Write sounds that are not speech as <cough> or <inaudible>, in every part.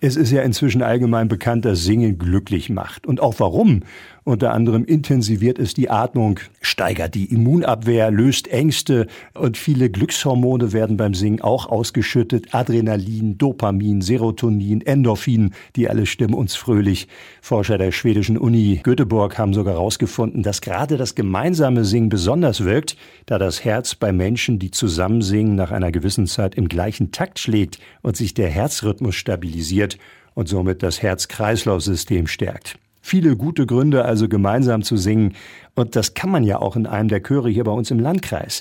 Es ist ja inzwischen allgemein bekannt, dass Singen glücklich macht. Und auch warum. Unter anderem intensiviert es die Atmung, steigert die Immunabwehr, löst Ängste und viele Glückshormone werden beim Singen auch ausgeschüttet. Adrenalin, Dopamin, Serotonin, Endorphin, die alle stimmen uns fröhlich. Forscher der schwedischen Uni Göteborg haben sogar herausgefunden, dass gerade das gemeinsame Singen besonders wirkt, da das Herz bei Menschen, die zusammen singen, nach einer gewissen Zeit im gleichen Takt schlägt und sich der Herzrhythmus stabilisiert und somit das Herz-Kreislauf-System stärkt. Viele gute Gründe, also gemeinsam zu singen. Und das kann man ja auch in einem der Chöre hier bei uns im Landkreis.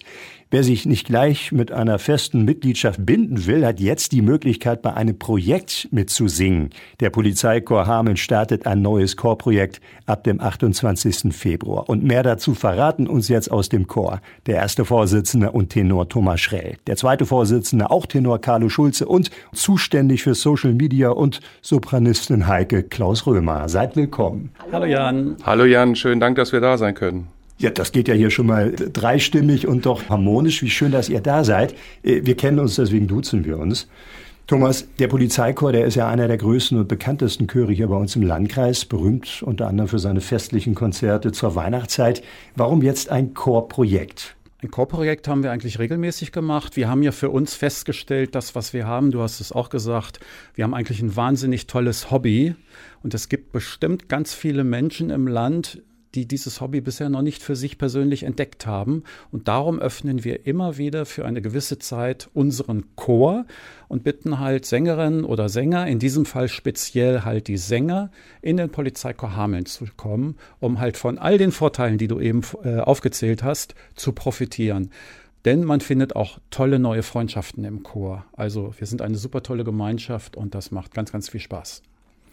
Wer sich nicht gleich mit einer festen Mitgliedschaft binden will, hat jetzt die Möglichkeit, bei einem Projekt mitzusingen. Der Polizeichor Hameln startet ein neues Chorprojekt ab dem 28. Februar. Und mehr dazu verraten uns jetzt aus dem Chor der erste Vorsitzende und Tenor Thomas Schrell. Der zweite Vorsitzende auch Tenor Carlo Schulze und zuständig für Social Media und Sopranistin Heike Klaus Römer. Seid willkommen. Hallo Jan. Hallo Jan, schön Dank, dass wir da sein können. Ja, das geht ja hier schon mal dreistimmig und doch harmonisch. Wie schön, dass ihr da seid. Äh, wir kennen uns, deswegen duzen wir uns. Thomas, der Polizeichor, der ist ja einer der größten und bekanntesten Chöre hier bei uns im Landkreis, berühmt unter anderem für seine festlichen Konzerte zur Weihnachtszeit. Warum jetzt ein Chorprojekt? Ein Chorprojekt haben wir eigentlich regelmäßig gemacht. Wir haben ja für uns festgestellt, das, was wir haben, du hast es auch gesagt, wir haben eigentlich ein wahnsinnig tolles Hobby. Und es gibt bestimmt ganz viele Menschen im Land, die dieses Hobby bisher noch nicht für sich persönlich entdeckt haben. Und darum öffnen wir immer wieder für eine gewisse Zeit unseren Chor und bitten halt Sängerinnen oder Sänger, in diesem Fall speziell halt die Sänger, in den Polizeichor Hameln zu kommen, um halt von all den Vorteilen, die du eben äh, aufgezählt hast, zu profitieren. Denn man findet auch tolle neue Freundschaften im Chor. Also wir sind eine super tolle Gemeinschaft und das macht ganz, ganz viel Spaß.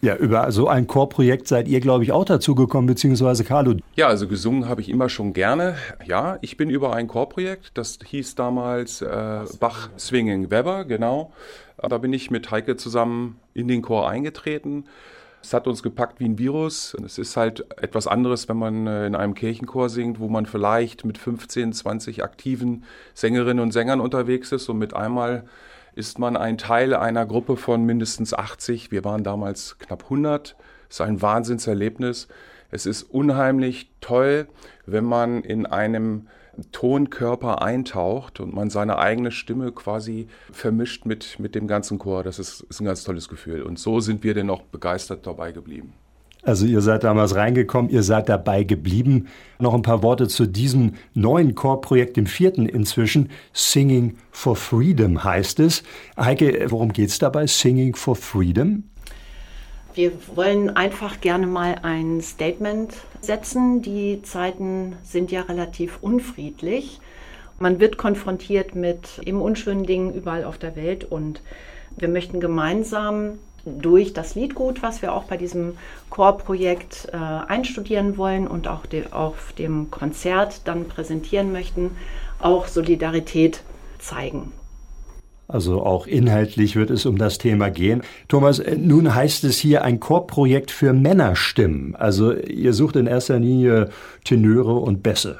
Ja, über so ein Chorprojekt seid ihr, glaube ich, auch dazugekommen, beziehungsweise Carlo. Ja, also gesungen habe ich immer schon gerne. Ja, ich bin über ein Chorprojekt, das hieß damals äh, Bach Swinging Weber, genau. Da bin ich mit Heike zusammen in den Chor eingetreten. Es hat uns gepackt wie ein Virus. Es ist halt etwas anderes, wenn man äh, in einem Kirchenchor singt, wo man vielleicht mit 15, 20 aktiven Sängerinnen und Sängern unterwegs ist und mit einmal ist man ein Teil einer Gruppe von mindestens 80. Wir waren damals knapp 100. Es ist ein Wahnsinnserlebnis. Es ist unheimlich toll, wenn man in einem Tonkörper eintaucht und man seine eigene Stimme quasi vermischt mit, mit dem ganzen Chor. Das ist, ist ein ganz tolles Gefühl. Und so sind wir denn auch begeistert dabei geblieben. Also ihr seid damals reingekommen, ihr seid dabei geblieben. Noch ein paar Worte zu diesem neuen Chorprojekt, dem vierten inzwischen. Singing for Freedom heißt es. Heike, worum geht es dabei? Singing for Freedom? Wir wollen einfach gerne mal ein Statement setzen. Die Zeiten sind ja relativ unfriedlich. Man wird konfrontiert mit eben unschönen Dingen überall auf der Welt und wir möchten gemeinsam durch das Liedgut, was wir auch bei diesem Chorprojekt äh, einstudieren wollen und auch de, auf dem Konzert dann präsentieren möchten, auch Solidarität zeigen. Also auch inhaltlich wird es um das Thema gehen. Thomas, äh, nun heißt es hier ein Chorprojekt für Männerstimmen. Also ihr sucht in erster Linie Tenöre und Bässe.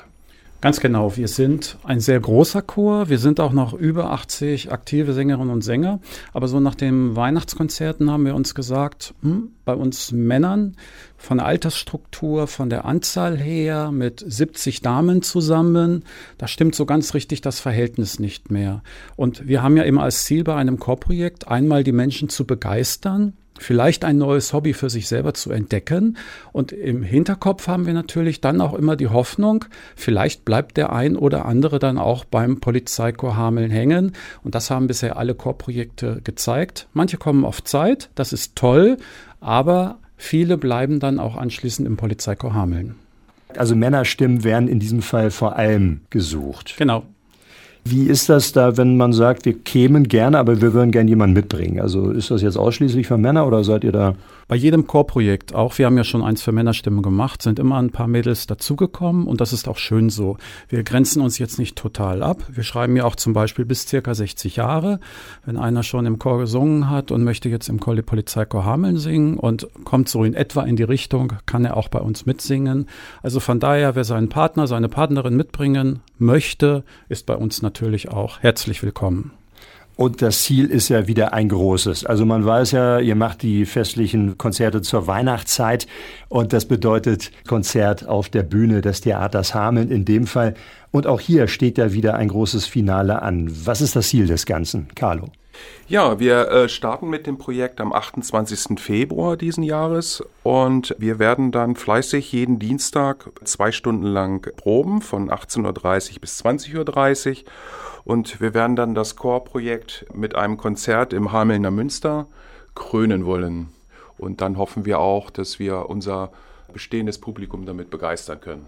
Ganz genau. Wir sind ein sehr großer Chor. Wir sind auch noch über 80 aktive Sängerinnen und Sänger. Aber so nach den Weihnachtskonzerten haben wir uns gesagt, hm, bei uns Männern von der Altersstruktur, von der Anzahl her mit 70 Damen zusammen, da stimmt so ganz richtig das Verhältnis nicht mehr. Und wir haben ja immer als Ziel bei einem Chorprojekt einmal die Menschen zu begeistern, vielleicht ein neues Hobby für sich selber zu entdecken. Und im Hinterkopf haben wir natürlich dann auch immer die Hoffnung, vielleicht bleibt der ein oder andere dann auch beim Polizeichor Hameln hängen. Und das haben bisher alle Chorprojekte gezeigt. Manche kommen auf Zeit, das ist toll, aber viele bleiben dann auch anschließend im Polizeichor Hameln. Also Männerstimmen werden in diesem Fall vor allem gesucht. Genau. Wie ist das da, wenn man sagt, wir kämen gerne, aber wir würden gerne jemanden mitbringen? Also ist das jetzt ausschließlich für Männer oder seid ihr da bei jedem Chorprojekt, auch wir haben ja schon eins für Männerstimmen gemacht, sind immer ein paar Mädels dazugekommen und das ist auch schön so. Wir grenzen uns jetzt nicht total ab. Wir schreiben ja auch zum Beispiel bis circa 60 Jahre. Wenn einer schon im Chor gesungen hat und möchte jetzt im Chor Polizeichor Hameln singen und kommt so in etwa in die Richtung, kann er auch bei uns mitsingen. Also von daher, wer seinen Partner, seine Partnerin mitbringen möchte, ist bei uns natürlich auch herzlich willkommen. Und das Ziel ist ja wieder ein großes. Also man weiß ja, ihr macht die festlichen Konzerte zur Weihnachtszeit und das bedeutet Konzert auf der Bühne des Theaters Hameln in dem Fall. Und auch hier steht ja wieder ein großes Finale an. Was ist das Ziel des Ganzen, Carlo? Ja, wir äh, starten mit dem Projekt am 28. Februar diesen Jahres und wir werden dann fleißig jeden Dienstag zwei Stunden lang proben von 18.30 Uhr bis 20.30 Uhr und wir werden dann das Chorprojekt mit einem Konzert im Hamelner Münster krönen wollen. Und dann hoffen wir auch, dass wir unser bestehendes Publikum damit begeistern können.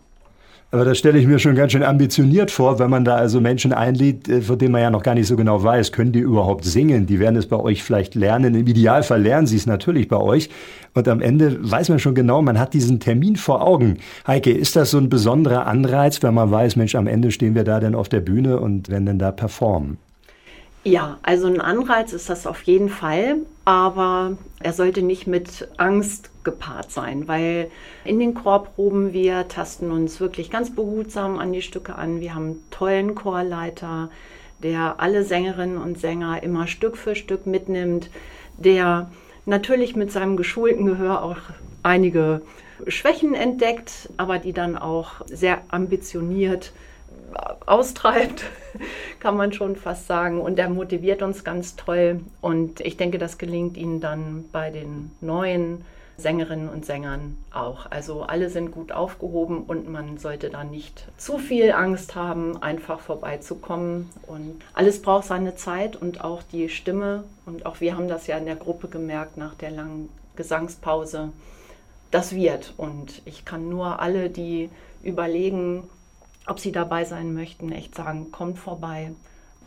Aber das stelle ich mir schon ganz schön ambitioniert vor, wenn man da also Menschen einlädt, äh, von denen man ja noch gar nicht so genau weiß, können die überhaupt singen? Die werden es bei euch vielleicht lernen. Im Idealfall lernen sie es natürlich bei euch. Und am Ende weiß man schon genau, man hat diesen Termin vor Augen. Heike, ist das so ein besonderer Anreiz, wenn man weiß, Mensch, am Ende stehen wir da denn auf der Bühne und werden dann da performen? Ja, also ein Anreiz ist das auf jeden Fall, aber er sollte nicht mit Angst gepaart sein, weil in den Chorproben wir tasten uns wirklich ganz behutsam an die Stücke an. Wir haben einen tollen Chorleiter, der alle Sängerinnen und Sänger immer Stück für Stück mitnimmt, der natürlich mit seinem geschulten Gehör auch einige Schwächen entdeckt, aber die dann auch sehr ambitioniert austreibt, <laughs> kann man schon fast sagen. Und er motiviert uns ganz toll. Und ich denke, das gelingt Ihnen dann bei den neuen Sängerinnen und Sängern auch. Also alle sind gut aufgehoben und man sollte da nicht zu viel Angst haben, einfach vorbeizukommen. Und alles braucht seine Zeit und auch die Stimme. Und auch wir haben das ja in der Gruppe gemerkt nach der langen Gesangspause. Das wird. Und ich kann nur alle, die überlegen, ob Sie dabei sein möchten, echt sagen, kommt vorbei,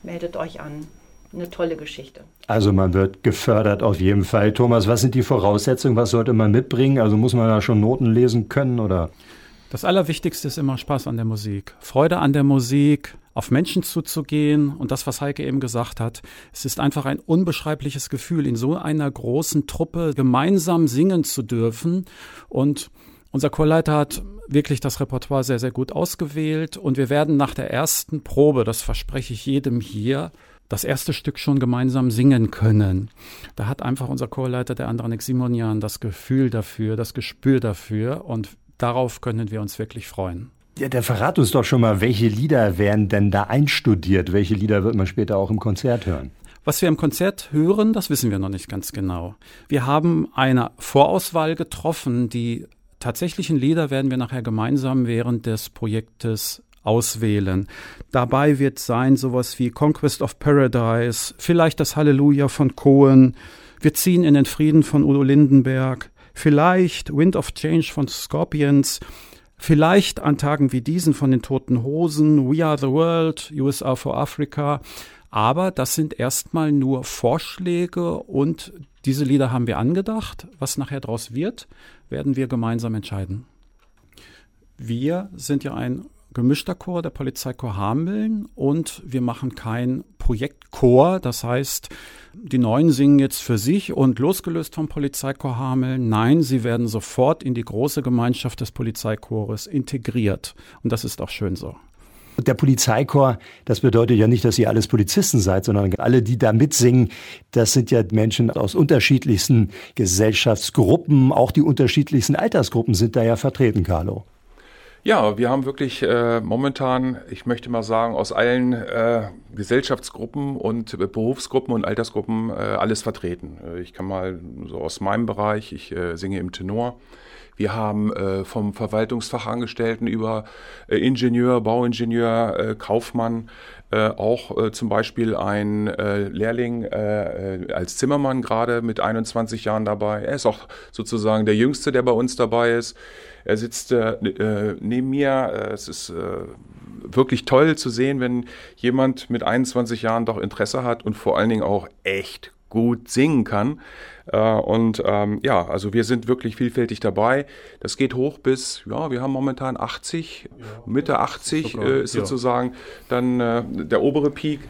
meldet euch an. Eine tolle Geschichte. Also man wird gefördert auf jeden Fall. Thomas, was sind die Voraussetzungen? Was sollte man mitbringen? Also muss man da schon Noten lesen können oder? Das Allerwichtigste ist immer Spaß an der Musik. Freude an der Musik, auf Menschen zuzugehen und das, was Heike eben gesagt hat. Es ist einfach ein unbeschreibliches Gefühl, in so einer großen Truppe gemeinsam singen zu dürfen und unser Chorleiter hat wirklich das Repertoire sehr, sehr gut ausgewählt und wir werden nach der ersten Probe, das verspreche ich jedem hier, das erste Stück schon gemeinsam singen können. Da hat einfach unser Chorleiter, der Andranik Simonian, das Gefühl dafür, das Gespür dafür und darauf können wir uns wirklich freuen. Ja, der verrat uns doch schon mal, welche Lieder werden denn da einstudiert? Welche Lieder wird man später auch im Konzert hören? Was wir im Konzert hören, das wissen wir noch nicht ganz genau. Wir haben eine Vorauswahl getroffen, die tatsächlichen Lieder werden wir nachher gemeinsam während des Projektes auswählen. Dabei wird sein sowas wie Conquest of Paradise, vielleicht das Halleluja von Cohen, wir ziehen in den Frieden von Udo Lindenberg, vielleicht Wind of Change von Scorpions, vielleicht an Tagen wie diesen von den Toten Hosen, We Are the World, USA for Africa. Aber das sind erstmal nur Vorschläge und diese Lieder haben wir angedacht. Was nachher daraus wird, werden wir gemeinsam entscheiden. Wir sind ja ein gemischter Chor der Polizeichor Hameln und wir machen kein Projektchor. Das heißt, die Neuen singen jetzt für sich und losgelöst vom Polizeichor Hameln. Nein, sie werden sofort in die große Gemeinschaft des Polizeichores integriert. Und das ist auch schön so. Der Polizeichor, das bedeutet ja nicht, dass ihr alles Polizisten seid, sondern alle, die da mitsingen, das sind ja Menschen aus unterschiedlichsten Gesellschaftsgruppen, auch die unterschiedlichsten Altersgruppen sind da ja vertreten, Carlo. Ja, wir haben wirklich äh, momentan, ich möchte mal sagen, aus allen äh, Gesellschaftsgruppen und Berufsgruppen und Altersgruppen äh, alles vertreten. Äh, ich kann mal so aus meinem Bereich, ich äh, singe im Tenor. Wir haben äh, vom Verwaltungsfachangestellten über äh, Ingenieur, Bauingenieur, äh, Kaufmann, äh, auch äh, zum Beispiel ein äh, Lehrling als Zimmermann gerade mit 21 Jahren dabei. Er ist auch sozusagen der Jüngste, der bei uns dabei ist. Er sitzt neben mir. es ist wirklich toll zu sehen, wenn jemand mit 21 Jahren doch Interesse hat und vor allen Dingen auch echt gut singen kann. Äh, und ähm, ja, also wir sind wirklich vielfältig dabei. Das geht hoch bis, ja, wir haben momentan 80, ja, Mitte 80 sogar, äh, ist ja. sozusagen dann äh, der obere Peak.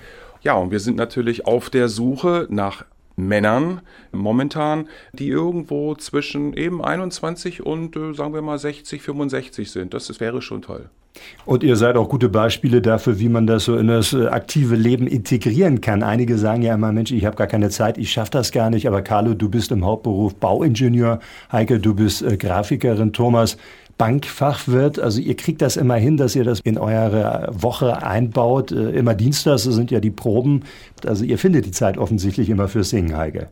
Ja, und wir sind natürlich auf der Suche nach Männern momentan, die irgendwo zwischen eben 21 und äh, sagen wir mal 60, 65 sind. Das, das wäre schon toll. Und ihr seid auch gute Beispiele dafür, wie man das so in das äh, aktive Leben integrieren kann. Einige sagen ja immer, Mensch, ich habe gar keine Zeit, ich schaffe das gar nicht. Aber Carlo, du bist im Hauptberuf Bauingenieur. Heike, du bist äh, Grafikerin. Thomas, Bankfachwirt. Also ihr kriegt das immer hin, dass ihr das in eure Woche einbaut. Äh, immer Dienstags sind ja die Proben. Also ihr findet die Zeit offensichtlich immer fürs Singen, Heike.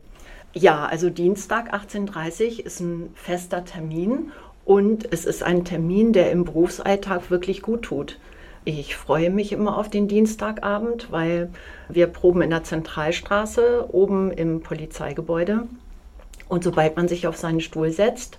Ja, also Dienstag 18.30 Uhr ist ein fester Termin und es ist ein Termin, der im Berufsalltag wirklich gut tut. Ich freue mich immer auf den Dienstagabend, weil wir proben in der Zentralstraße oben im Polizeigebäude. Und sobald man sich auf seinen Stuhl setzt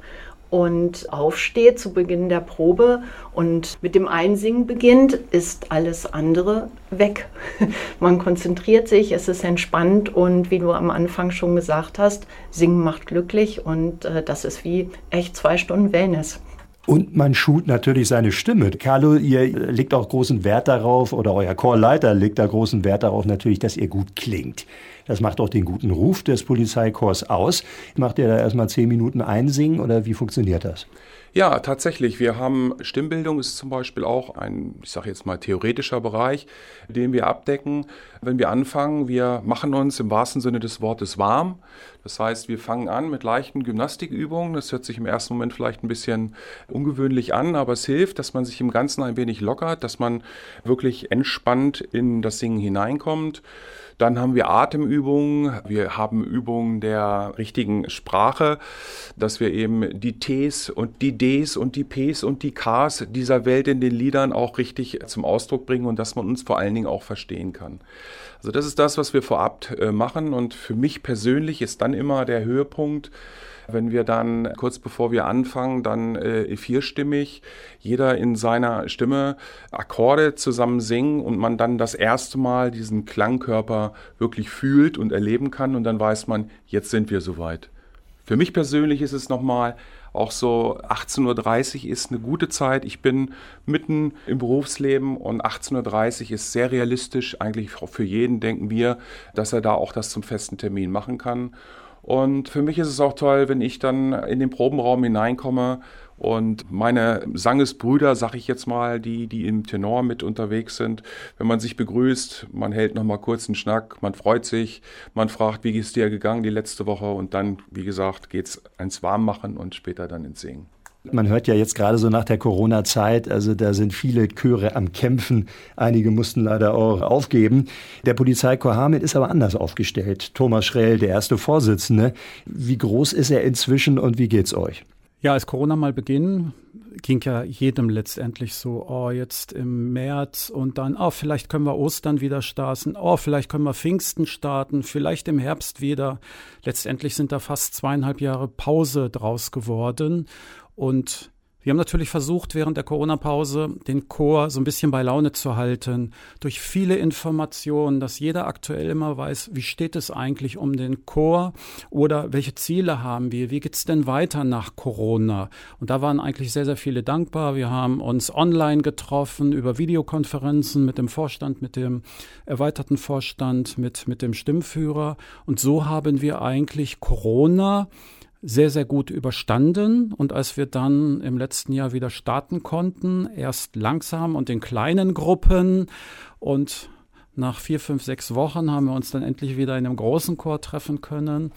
und aufsteht zu Beginn der Probe und mit dem Einsingen beginnt, ist alles andere weg. <laughs> Man konzentriert sich, es ist entspannt und wie du am Anfang schon gesagt hast, Singen macht glücklich und äh, das ist wie echt zwei Stunden Wellness. Und man schult natürlich seine Stimme. Carlo, ihr legt auch großen Wert darauf, oder euer Chorleiter legt da großen Wert darauf natürlich, dass ihr gut klingt. Das macht auch den guten Ruf des Polizeikorps aus. Macht ihr da erstmal zehn Minuten einsingen oder wie funktioniert das? Ja, tatsächlich. Wir haben Stimmbildung ist zum Beispiel auch ein, ich sage jetzt mal, theoretischer Bereich, den wir abdecken. Wenn wir anfangen, wir machen uns im wahrsten Sinne des Wortes warm. Das heißt, wir fangen an mit leichten Gymnastikübungen. Das hört sich im ersten Moment vielleicht ein bisschen ungewöhnlich an, aber es hilft, dass man sich im Ganzen ein wenig lockert, dass man wirklich entspannt in das Singen hineinkommt. Dann haben wir Atemübungen, wir haben Übungen der richtigen Sprache, dass wir eben die Ts und die Ds und die Ps und die Ks dieser Welt in den Liedern auch richtig zum Ausdruck bringen und dass man uns vor allen Dingen auch verstehen kann. Also das ist das, was wir vorab äh, machen und für mich persönlich ist dann immer der Höhepunkt, wenn wir dann kurz bevor wir anfangen, dann äh, vierstimmig, jeder in seiner Stimme Akkorde zusammen singen und man dann das erste Mal diesen Klangkörper wirklich fühlt und erleben kann und dann weiß man, jetzt sind wir soweit. Für mich persönlich ist es nochmal auch so 18.30 Uhr ist eine gute Zeit. Ich bin mitten im Berufsleben und 18.30 Uhr ist sehr realistisch. Eigentlich für jeden denken wir, dass er da auch das zum festen Termin machen kann. Und für mich ist es auch toll, wenn ich dann in den Probenraum hineinkomme und meine Sangesbrüder, sag ich jetzt mal, die, die im Tenor mit unterwegs sind, wenn man sich begrüßt, man hält nochmal kurz einen Schnack, man freut sich, man fragt, wie ist dir gegangen die letzte Woche und dann, wie gesagt, geht's ins Warmmachen und später dann ins Singen. Man hört ja jetzt gerade so nach der Corona-Zeit, also da sind viele Chöre am Kämpfen. Einige mussten leider auch aufgeben. Der Polizeikorps Hameln ist aber anders aufgestellt. Thomas Schrell, der erste Vorsitzende. Wie groß ist er inzwischen und wie geht's euch? Ja, als Corona mal beginn, ging ja jedem letztendlich so, oh, jetzt im März und dann, oh, vielleicht können wir Ostern wieder starten, oh, vielleicht können wir Pfingsten starten, vielleicht im Herbst wieder. Letztendlich sind da fast zweieinhalb Jahre Pause draus geworden. Und wir haben natürlich versucht, während der Corona-Pause den Chor so ein bisschen bei Laune zu halten, durch viele Informationen, dass jeder aktuell immer weiß, wie steht es eigentlich um den Chor oder welche Ziele haben wir, wie geht's denn weiter nach Corona? Und da waren eigentlich sehr, sehr viele dankbar. Wir haben uns online getroffen über Videokonferenzen mit dem Vorstand, mit dem erweiterten Vorstand, mit, mit dem Stimmführer. Und so haben wir eigentlich Corona sehr, sehr gut überstanden. Und als wir dann im letzten Jahr wieder starten konnten, erst langsam und in kleinen Gruppen und nach vier, fünf, sechs Wochen haben wir uns dann endlich wieder in einem großen Chor treffen können.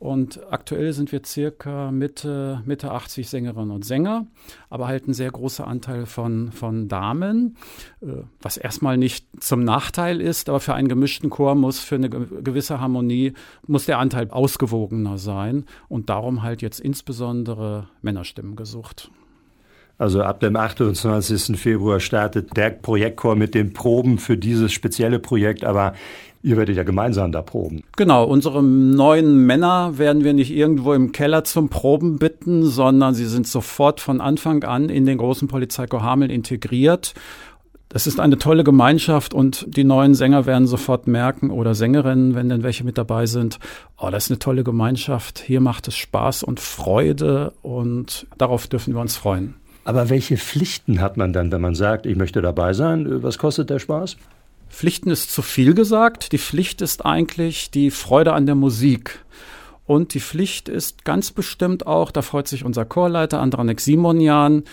Und aktuell sind wir circa Mitte, Mitte 80 Sängerinnen und Sänger, aber halt ein sehr großer Anteil von, von Damen, äh, was erstmal nicht zum Nachteil ist, aber für einen gemischten Chor muss für eine gewisse Harmonie, muss der Anteil ausgewogener sein. Und darum halt jetzt insbesondere Männerstimmen gesucht. Also ab dem 28. Februar startet der Projektchor mit den Proben für dieses spezielle Projekt, aber Ihr werdet ja gemeinsam da proben. Genau, unsere neuen Männer werden wir nicht irgendwo im Keller zum Proben bitten, sondern sie sind sofort von Anfang an in den großen Polizeikorps Hameln integriert. Das ist eine tolle Gemeinschaft und die neuen Sänger werden sofort merken oder Sängerinnen, wenn denn welche mit dabei sind, oh, das ist eine tolle Gemeinschaft, hier macht es Spaß und Freude und darauf dürfen wir uns freuen. Aber welche Pflichten hat man dann, wenn man sagt, ich möchte dabei sein? Was kostet der Spaß? Pflichten ist zu viel gesagt. Die Pflicht ist eigentlich die Freude an der Musik. Und die Pflicht ist ganz bestimmt auch, da freut sich unser Chorleiter Andranik Simonian,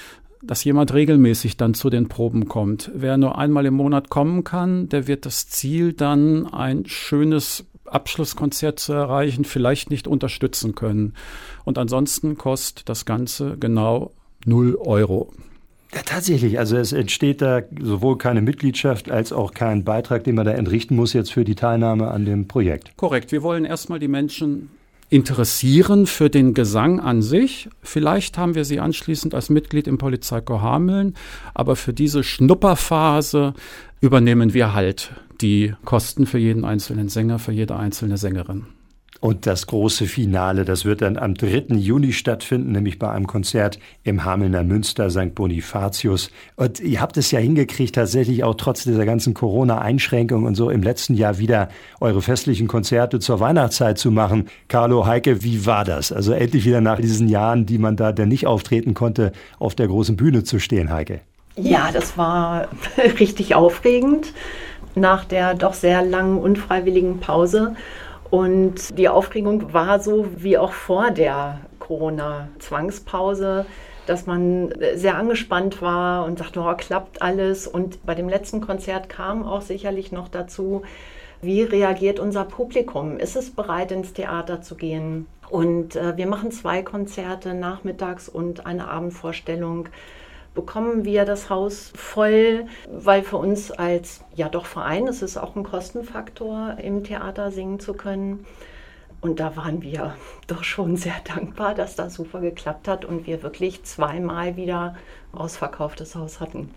dass jemand regelmäßig dann zu den Proben kommt. Wer nur einmal im Monat kommen kann, der wird das Ziel dann ein schönes Abschlusskonzert zu erreichen, vielleicht nicht unterstützen können. Und ansonsten kostet das Ganze genau 0 Euro. Ja, tatsächlich. Also es entsteht da sowohl keine Mitgliedschaft als auch kein Beitrag, den man da entrichten muss jetzt für die Teilnahme an dem Projekt. Korrekt. Wir wollen erstmal die Menschen interessieren für den Gesang an sich. Vielleicht haben wir sie anschließend als Mitglied im Polizeikorps Hameln, aber für diese Schnupperphase übernehmen wir halt die Kosten für jeden einzelnen Sänger, für jede einzelne Sängerin. Und das große Finale, das wird dann am 3. Juni stattfinden, nämlich bei einem Konzert im Hamelner Münster St. Bonifatius. Und ihr habt es ja hingekriegt, tatsächlich auch trotz dieser ganzen Corona-Einschränkungen und so im letzten Jahr wieder eure festlichen Konzerte zur Weihnachtszeit zu machen. Carlo, Heike, wie war das? Also endlich wieder nach diesen Jahren, die man da denn nicht auftreten konnte, auf der großen Bühne zu stehen, Heike. Ja, das war <laughs> richtig aufregend nach der doch sehr langen unfreiwilligen Pause. Und die Aufregung war so wie auch vor der Corona-Zwangspause, dass man sehr angespannt war und sagte, oh, klappt alles. Und bei dem letzten Konzert kam auch sicherlich noch dazu, wie reagiert unser Publikum? Ist es bereit, ins Theater zu gehen? Und äh, wir machen zwei Konzerte nachmittags und eine Abendvorstellung bekommen wir das Haus voll, weil für uns als ja doch Verein ist es auch ein Kostenfaktor, im Theater singen zu können. Und da waren wir <laughs> doch schon sehr dankbar, dass das super geklappt hat und wir wirklich zweimal wieder ausverkauftes Haus hatten.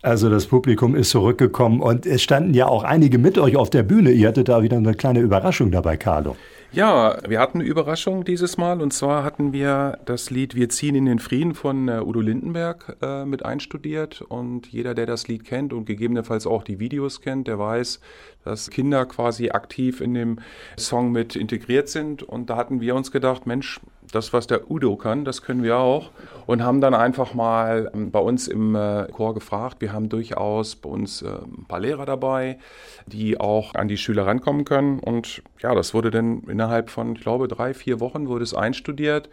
Also das Publikum ist zurückgekommen und es standen ja auch einige mit euch auf der Bühne. Ihr hattet da wieder eine kleine Überraschung dabei, Carlo. Ja, wir hatten eine Überraschung dieses Mal. Und zwar hatten wir das Lied Wir ziehen in den Frieden von äh, Udo Lindenberg äh, mit einstudiert. Und jeder, der das Lied kennt und gegebenenfalls auch die Videos kennt, der weiß, dass Kinder quasi aktiv in dem Song mit integriert sind. Und da hatten wir uns gedacht, Mensch, das, was der Udo kann, das können wir auch. Und haben dann einfach mal ähm, bei uns im äh, Chor gefragt. Wir haben durchaus bei uns äh, ein paar Lehrer dabei, die auch an die Schüler rankommen können. Und ja, das wurde dann innerhalb von, ich glaube, drei, vier Wochen wurde es einstudiert.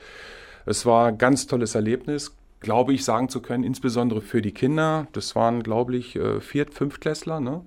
Es war ein ganz tolles Erlebnis, glaube ich, sagen zu können, insbesondere für die Kinder. Das waren, glaube ich, äh, Viert-, Fünftklässler. Ne?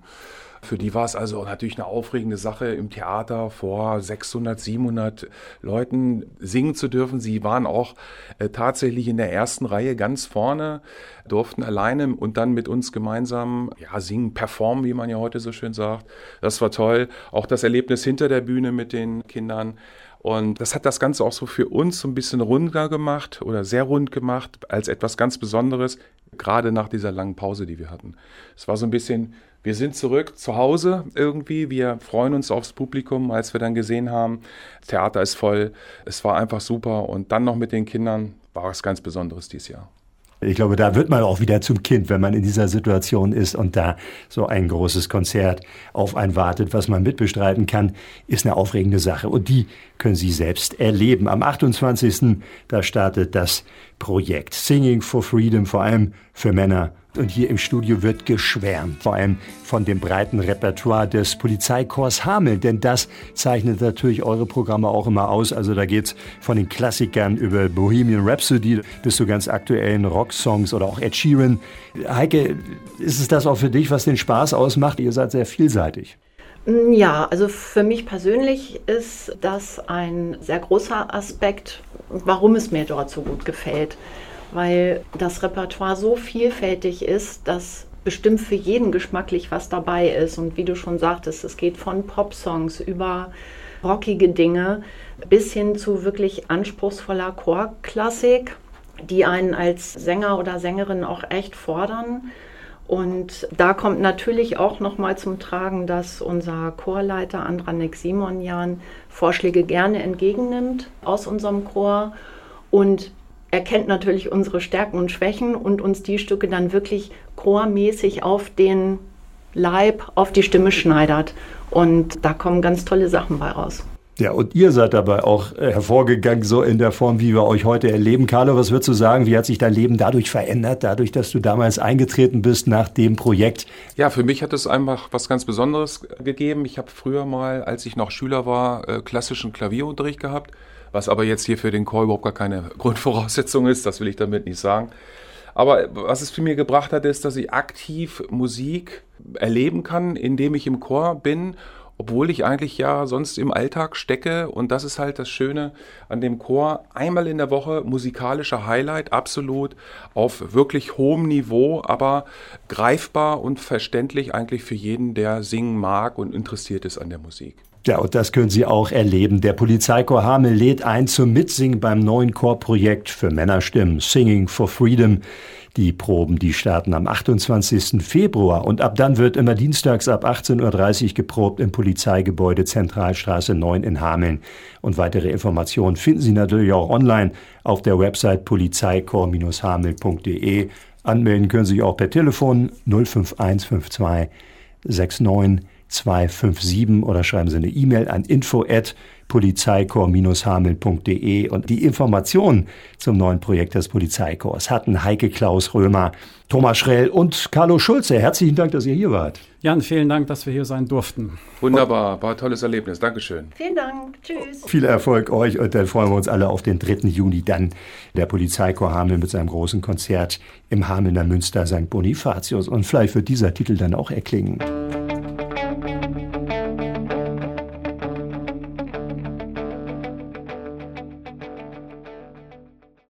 Für die war es also natürlich eine aufregende Sache, im Theater vor 600, 700 Leuten singen zu dürfen. Sie waren auch äh, tatsächlich in der ersten Reihe ganz vorne, durften alleine und dann mit uns gemeinsam ja, singen, performen, wie man ja heute so schön sagt. Das war toll. Auch das Erlebnis hinter der Bühne mit den Kindern. Und das hat das Ganze auch so für uns so ein bisschen runder gemacht oder sehr rund gemacht als etwas ganz Besonderes, gerade nach dieser langen Pause, die wir hatten. Es war so ein bisschen wir sind zurück zu Hause irgendwie. Wir freuen uns aufs Publikum, als wir dann gesehen haben, das Theater ist voll. Es war einfach super. Und dann noch mit den Kindern war was ganz Besonderes dieses Jahr. Ich glaube, da wird man auch wieder zum Kind, wenn man in dieser Situation ist und da so ein großes Konzert auf einen wartet, was man mitbestreiten kann, ist eine aufregende Sache. Und die können Sie selbst erleben. Am 28. da startet das Projekt Singing for Freedom, vor allem für Männer und hier im Studio wird geschwärmt, vor allem von dem breiten Repertoire des Polizeikorps Hameln, denn das zeichnet natürlich eure Programme auch immer aus. Also da geht's von den Klassikern über Bohemian Rhapsody bis zu ganz aktuellen Rocksongs oder auch Ed Sheeran. Heike, ist es das auch für dich, was den Spaß ausmacht? Ihr seid sehr vielseitig. Ja, also für mich persönlich ist das ein sehr großer Aspekt, warum es mir dort so gut gefällt weil das Repertoire so vielfältig ist, dass bestimmt für jeden geschmacklich was dabei ist. Und wie du schon sagtest, es geht von Popsongs über rockige Dinge bis hin zu wirklich anspruchsvoller Chorklassik, die einen als Sänger oder Sängerin auch echt fordern. Und da kommt natürlich auch nochmal zum Tragen, dass unser Chorleiter Andranik Simonjan Vorschläge gerne entgegennimmt aus unserem Chor und er kennt natürlich unsere Stärken und Schwächen und uns die Stücke dann wirklich chormäßig auf den Leib, auf die Stimme schneidert. Und da kommen ganz tolle Sachen bei raus. Ja, und ihr seid dabei auch äh, hervorgegangen, so in der Form, wie wir euch heute erleben. Carlo, was würdest du sagen? Wie hat sich dein Leben dadurch verändert, dadurch, dass du damals eingetreten bist nach dem Projekt? Ja, für mich hat es einfach was ganz Besonderes gegeben. Ich habe früher mal, als ich noch Schüler war, äh, klassischen Klavierunterricht gehabt was aber jetzt hier für den Chor überhaupt gar keine <laughs> Grundvoraussetzung ist, das will ich damit nicht sagen. Aber was es für mir gebracht hat, ist, dass ich aktiv Musik erleben kann, indem ich im Chor bin obwohl ich eigentlich ja sonst im Alltag stecke. Und das ist halt das Schöne an dem Chor. Einmal in der Woche musikalischer Highlight, absolut auf wirklich hohem Niveau, aber greifbar und verständlich eigentlich für jeden, der singen mag und interessiert ist an der Musik. Ja, und das können Sie auch erleben. Der Polizeichor Hamel lädt ein zum Mitsingen beim neuen Chorprojekt für Männerstimmen Singing for Freedom. Die Proben, die starten am 28. Februar und ab dann wird immer dienstags ab 18.30 Uhr geprobt im Polizeigebäude Zentralstraße 9 in Hameln. Und weitere Informationen finden Sie natürlich auch online auf der Website polizeikorps-hamel.de. Anmelden können Sie sich auch per Telefon 05152 69 257 oder schreiben Sie eine E-Mail an info at polizeikorps-hameln.de und die Informationen zum neuen Projekt des Polizeikorps hatten Heike Klaus Römer, Thomas Schrell und Carlo Schulze. Herzlichen Dank, dass ihr hier wart. Jan, vielen Dank, dass wir hier sein durften. Wunderbar, war ein tolles Erlebnis. Dankeschön. Vielen Dank. Tschüss. Viel Erfolg euch und dann freuen wir uns alle auf den 3. Juni dann der Polizeichor Hameln mit seinem großen Konzert im Hamelner Münster St. Bonifatius und vielleicht wird dieser Titel dann auch erklingen.